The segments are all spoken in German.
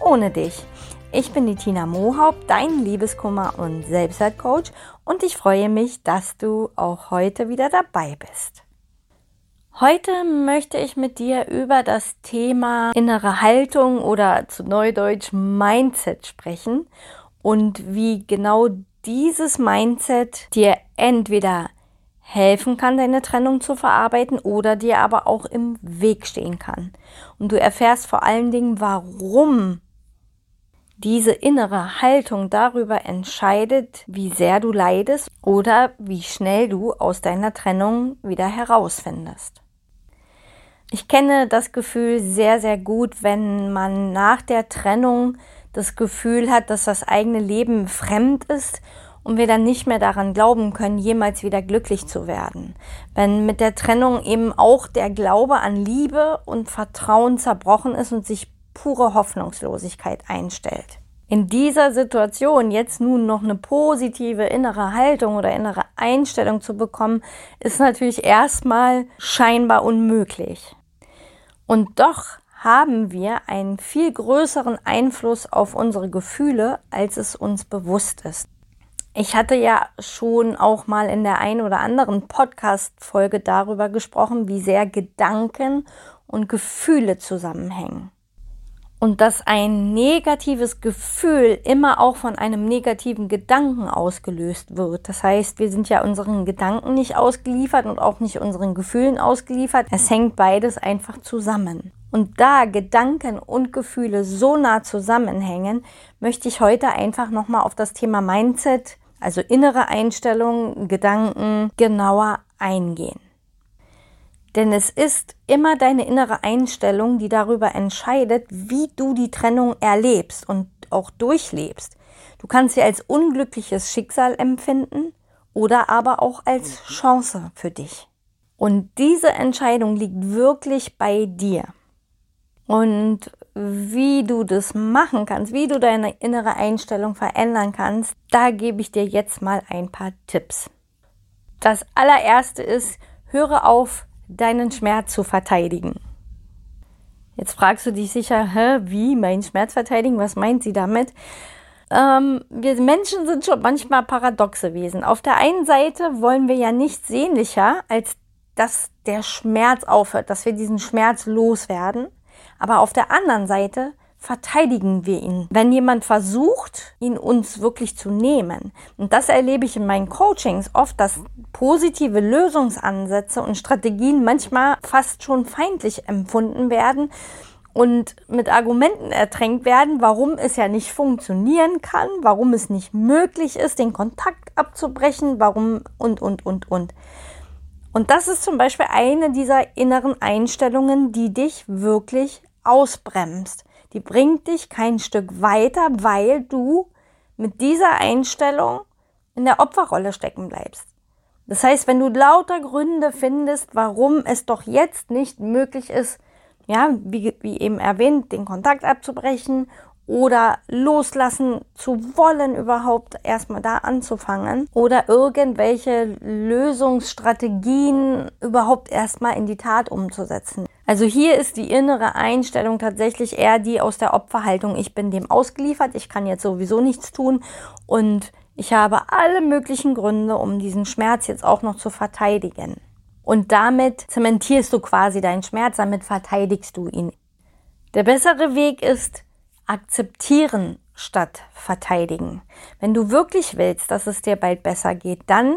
ohne dich. Ich bin die Tina Mohaupt, dein Liebeskummer- und Selbstwertcoach und ich freue mich, dass du auch heute wieder dabei bist. Heute möchte ich mit dir über das Thema innere Haltung oder zu Neudeutsch Mindset sprechen und wie genau dieses Mindset dir entweder helfen kann, deine Trennung zu verarbeiten oder dir aber auch im Weg stehen kann. Und du erfährst vor allen Dingen, warum diese innere Haltung darüber entscheidet, wie sehr du leidest oder wie schnell du aus deiner Trennung wieder herausfindest. Ich kenne das Gefühl sehr, sehr gut, wenn man nach der Trennung das Gefühl hat, dass das eigene Leben fremd ist und wir dann nicht mehr daran glauben können, jemals wieder glücklich zu werden. Wenn mit der Trennung eben auch der Glaube an Liebe und Vertrauen zerbrochen ist und sich pure Hoffnungslosigkeit einstellt. In dieser Situation jetzt nun noch eine positive innere Haltung oder innere Einstellung zu bekommen, ist natürlich erstmal scheinbar unmöglich. Und doch haben wir einen viel größeren Einfluss auf unsere Gefühle, als es uns bewusst ist. Ich hatte ja schon auch mal in der einen oder anderen Podcast-Folge darüber gesprochen, wie sehr Gedanken und Gefühle zusammenhängen. Und dass ein negatives Gefühl immer auch von einem negativen Gedanken ausgelöst wird. Das heißt, wir sind ja unseren Gedanken nicht ausgeliefert und auch nicht unseren Gefühlen ausgeliefert. Es hängt beides einfach zusammen. Und da Gedanken und Gefühle so nah zusammenhängen, möchte ich heute einfach nochmal auf das Thema Mindset also innere Einstellungen, Gedanken genauer eingehen. Denn es ist immer deine innere Einstellung, die darüber entscheidet, wie du die Trennung erlebst und auch durchlebst. Du kannst sie als unglückliches Schicksal empfinden oder aber auch als Chance für dich. Und diese Entscheidung liegt wirklich bei dir. Und wie du das machen kannst, wie du deine innere Einstellung verändern kannst, da gebe ich dir jetzt mal ein paar Tipps. Das allererste ist, höre auf, deinen Schmerz zu verteidigen. Jetzt fragst du dich sicher, hä, wie mein Schmerz verteidigen? Was meint sie damit? Ähm, wir Menschen sind schon manchmal paradoxe Wesen. Auf der einen Seite wollen wir ja nichts sehnlicher, als dass der Schmerz aufhört, dass wir diesen Schmerz loswerden. Aber auf der anderen Seite verteidigen wir ihn, wenn jemand versucht, ihn uns wirklich zu nehmen. Und das erlebe ich in meinen Coachings oft, dass positive Lösungsansätze und Strategien manchmal fast schon feindlich empfunden werden und mit Argumenten ertränkt werden, warum es ja nicht funktionieren kann, warum es nicht möglich ist, den Kontakt abzubrechen, warum und, und, und, und. Und das ist zum Beispiel eine dieser inneren Einstellungen, die dich wirklich ausbremst. Die bringt dich kein Stück weiter, weil du mit dieser Einstellung in der Opferrolle stecken bleibst. Das heißt, wenn du lauter Gründe findest, warum es doch jetzt nicht möglich ist, ja, wie, wie eben erwähnt, den Kontakt abzubrechen oder loslassen zu wollen, überhaupt erstmal da anzufangen oder irgendwelche Lösungsstrategien überhaupt erstmal in die Tat umzusetzen. Also hier ist die innere Einstellung tatsächlich eher die aus der Opferhaltung. Ich bin dem ausgeliefert, ich kann jetzt sowieso nichts tun und ich habe alle möglichen Gründe, um diesen Schmerz jetzt auch noch zu verteidigen. Und damit zementierst du quasi deinen Schmerz, damit verteidigst du ihn. Der bessere Weg ist, akzeptieren statt verteidigen. Wenn du wirklich willst, dass es dir bald besser geht, dann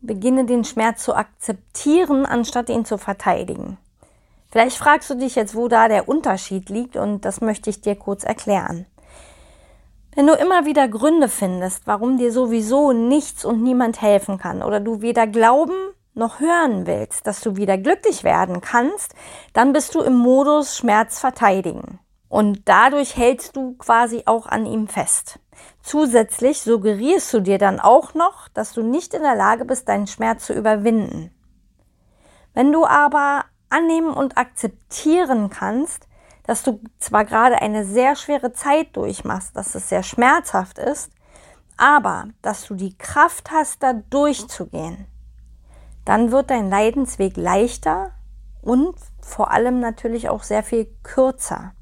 beginne den Schmerz zu akzeptieren, anstatt ihn zu verteidigen. Vielleicht fragst du dich jetzt, wo da der Unterschied liegt und das möchte ich dir kurz erklären. Wenn du immer wieder Gründe findest, warum dir sowieso nichts und niemand helfen kann oder du weder glauben noch hören willst, dass du wieder glücklich werden kannst, dann bist du im Modus Schmerz verteidigen. Und dadurch hältst du quasi auch an ihm fest. Zusätzlich suggerierst du dir dann auch noch, dass du nicht in der Lage bist, deinen Schmerz zu überwinden. Wenn du aber annehmen und akzeptieren kannst, dass du zwar gerade eine sehr schwere Zeit durchmachst, dass es sehr schmerzhaft ist, aber dass du die Kraft hast, da durchzugehen, dann wird dein Leidensweg leichter und vor allem natürlich auch sehr viel kürzer.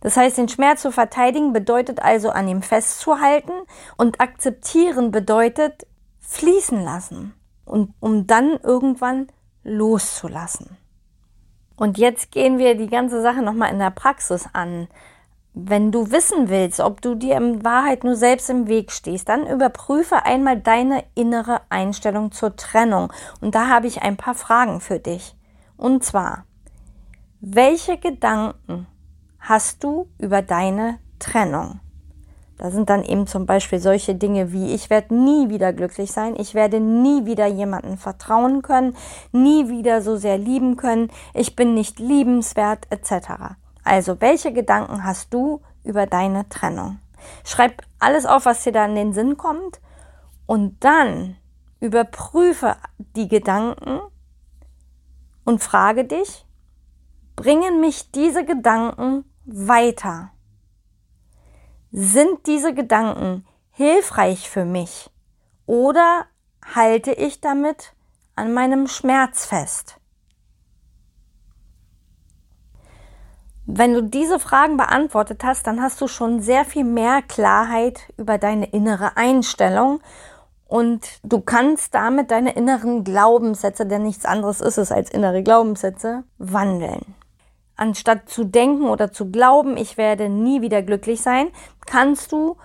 Das heißt, den Schmerz zu verteidigen bedeutet also an ihm festzuhalten und akzeptieren bedeutet fließen lassen und um dann irgendwann loszulassen. Und jetzt gehen wir die ganze Sache nochmal in der Praxis an. Wenn du wissen willst, ob du dir in Wahrheit nur selbst im Weg stehst, dann überprüfe einmal deine innere Einstellung zur Trennung. Und da habe ich ein paar Fragen für dich. Und zwar, welche Gedanken hast du über deine Trennung? Da sind dann eben zum Beispiel solche Dinge wie, ich werde nie wieder glücklich sein, ich werde nie wieder jemandem vertrauen können, nie wieder so sehr lieben können, ich bin nicht liebenswert etc. Also, welche Gedanken hast du über deine Trennung? Schreib alles auf, was dir da in den Sinn kommt und dann überprüfe die Gedanken und frage dich, bringen mich diese Gedanken weiter? Sind diese Gedanken hilfreich für mich oder halte ich damit an meinem Schmerz fest? Wenn du diese Fragen beantwortet hast, dann hast du schon sehr viel mehr Klarheit über deine innere Einstellung und du kannst damit deine inneren Glaubenssätze, denn nichts anderes ist es als innere Glaubenssätze, wandeln. Anstatt zu denken oder zu glauben, ich werde nie wieder glücklich sein, kannst du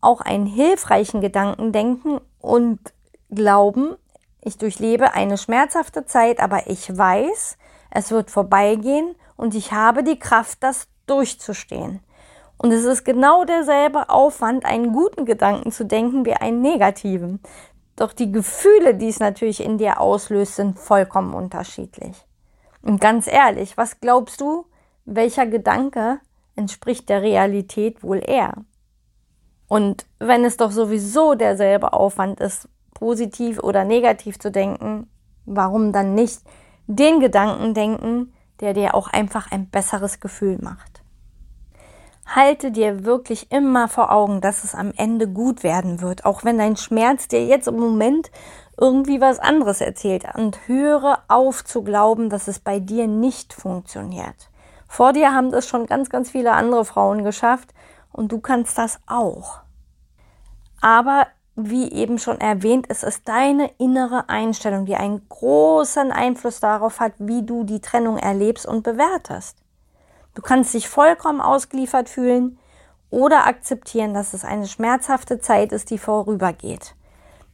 auch einen hilfreichen Gedanken denken und glauben, ich durchlebe eine schmerzhafte Zeit, aber ich weiß, es wird vorbeigehen und ich habe die Kraft, das durchzustehen. Und es ist genau derselbe Aufwand, einen guten Gedanken zu denken wie einen negativen. Doch die Gefühle, die es natürlich in dir auslöst, sind vollkommen unterschiedlich. Und ganz ehrlich, was glaubst du, welcher Gedanke entspricht der Realität wohl eher? Und wenn es doch sowieso derselbe Aufwand ist, positiv oder negativ zu denken, warum dann nicht den Gedanken denken, der dir auch einfach ein besseres Gefühl macht. Halte dir wirklich immer vor Augen, dass es am Ende gut werden wird, auch wenn dein Schmerz dir jetzt im Moment irgendwie was anderes erzählt. Und höre auf zu glauben, dass es bei dir nicht funktioniert. Vor dir haben das schon ganz, ganz viele andere Frauen geschafft und du kannst das auch. Aber wie eben schon erwähnt, es ist deine innere Einstellung, die einen großen Einfluss darauf hat, wie du die Trennung erlebst und bewertest. Du kannst dich vollkommen ausgeliefert fühlen oder akzeptieren, dass es eine schmerzhafte Zeit ist, die vorübergeht.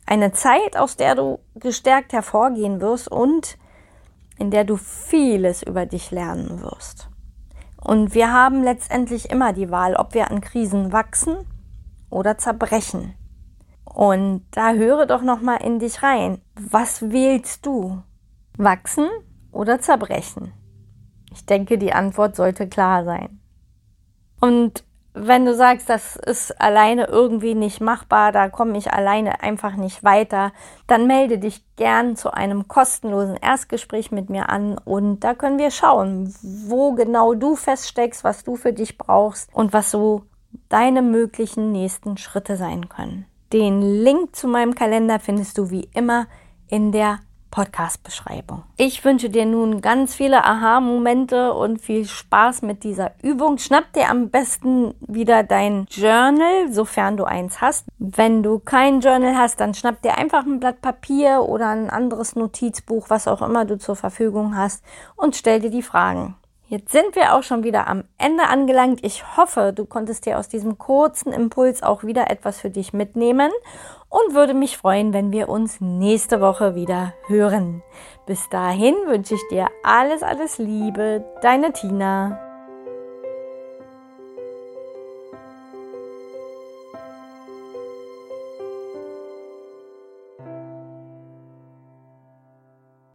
Eine Zeit, aus der du gestärkt hervorgehen wirst und in der du vieles über dich lernen wirst. Und wir haben letztendlich immer die Wahl, ob wir an Krisen wachsen oder zerbrechen. Und da höre doch noch mal in dich rein. Was wählst du? Wachsen oder zerbrechen? Ich denke, die Antwort sollte klar sein. Und wenn du sagst, das ist alleine irgendwie nicht machbar, da komme ich alleine einfach nicht weiter, dann melde dich gern zu einem kostenlosen Erstgespräch mit mir an und da können wir schauen, wo genau du feststeckst, was du für dich brauchst und was so deine möglichen nächsten Schritte sein können. Den Link zu meinem Kalender findest du wie immer in der Podcast-Beschreibung. Ich wünsche dir nun ganz viele Aha-Momente und viel Spaß mit dieser Übung. Schnapp dir am besten wieder dein Journal, sofern du eins hast. Wenn du kein Journal hast, dann schnapp dir einfach ein Blatt Papier oder ein anderes Notizbuch, was auch immer du zur Verfügung hast und stell dir die Fragen. Jetzt sind wir auch schon wieder am Ende angelangt. Ich hoffe, du konntest dir aus diesem kurzen Impuls auch wieder etwas für dich mitnehmen und würde mich freuen, wenn wir uns nächste Woche wieder hören. Bis dahin wünsche ich dir alles, alles Liebe, deine Tina.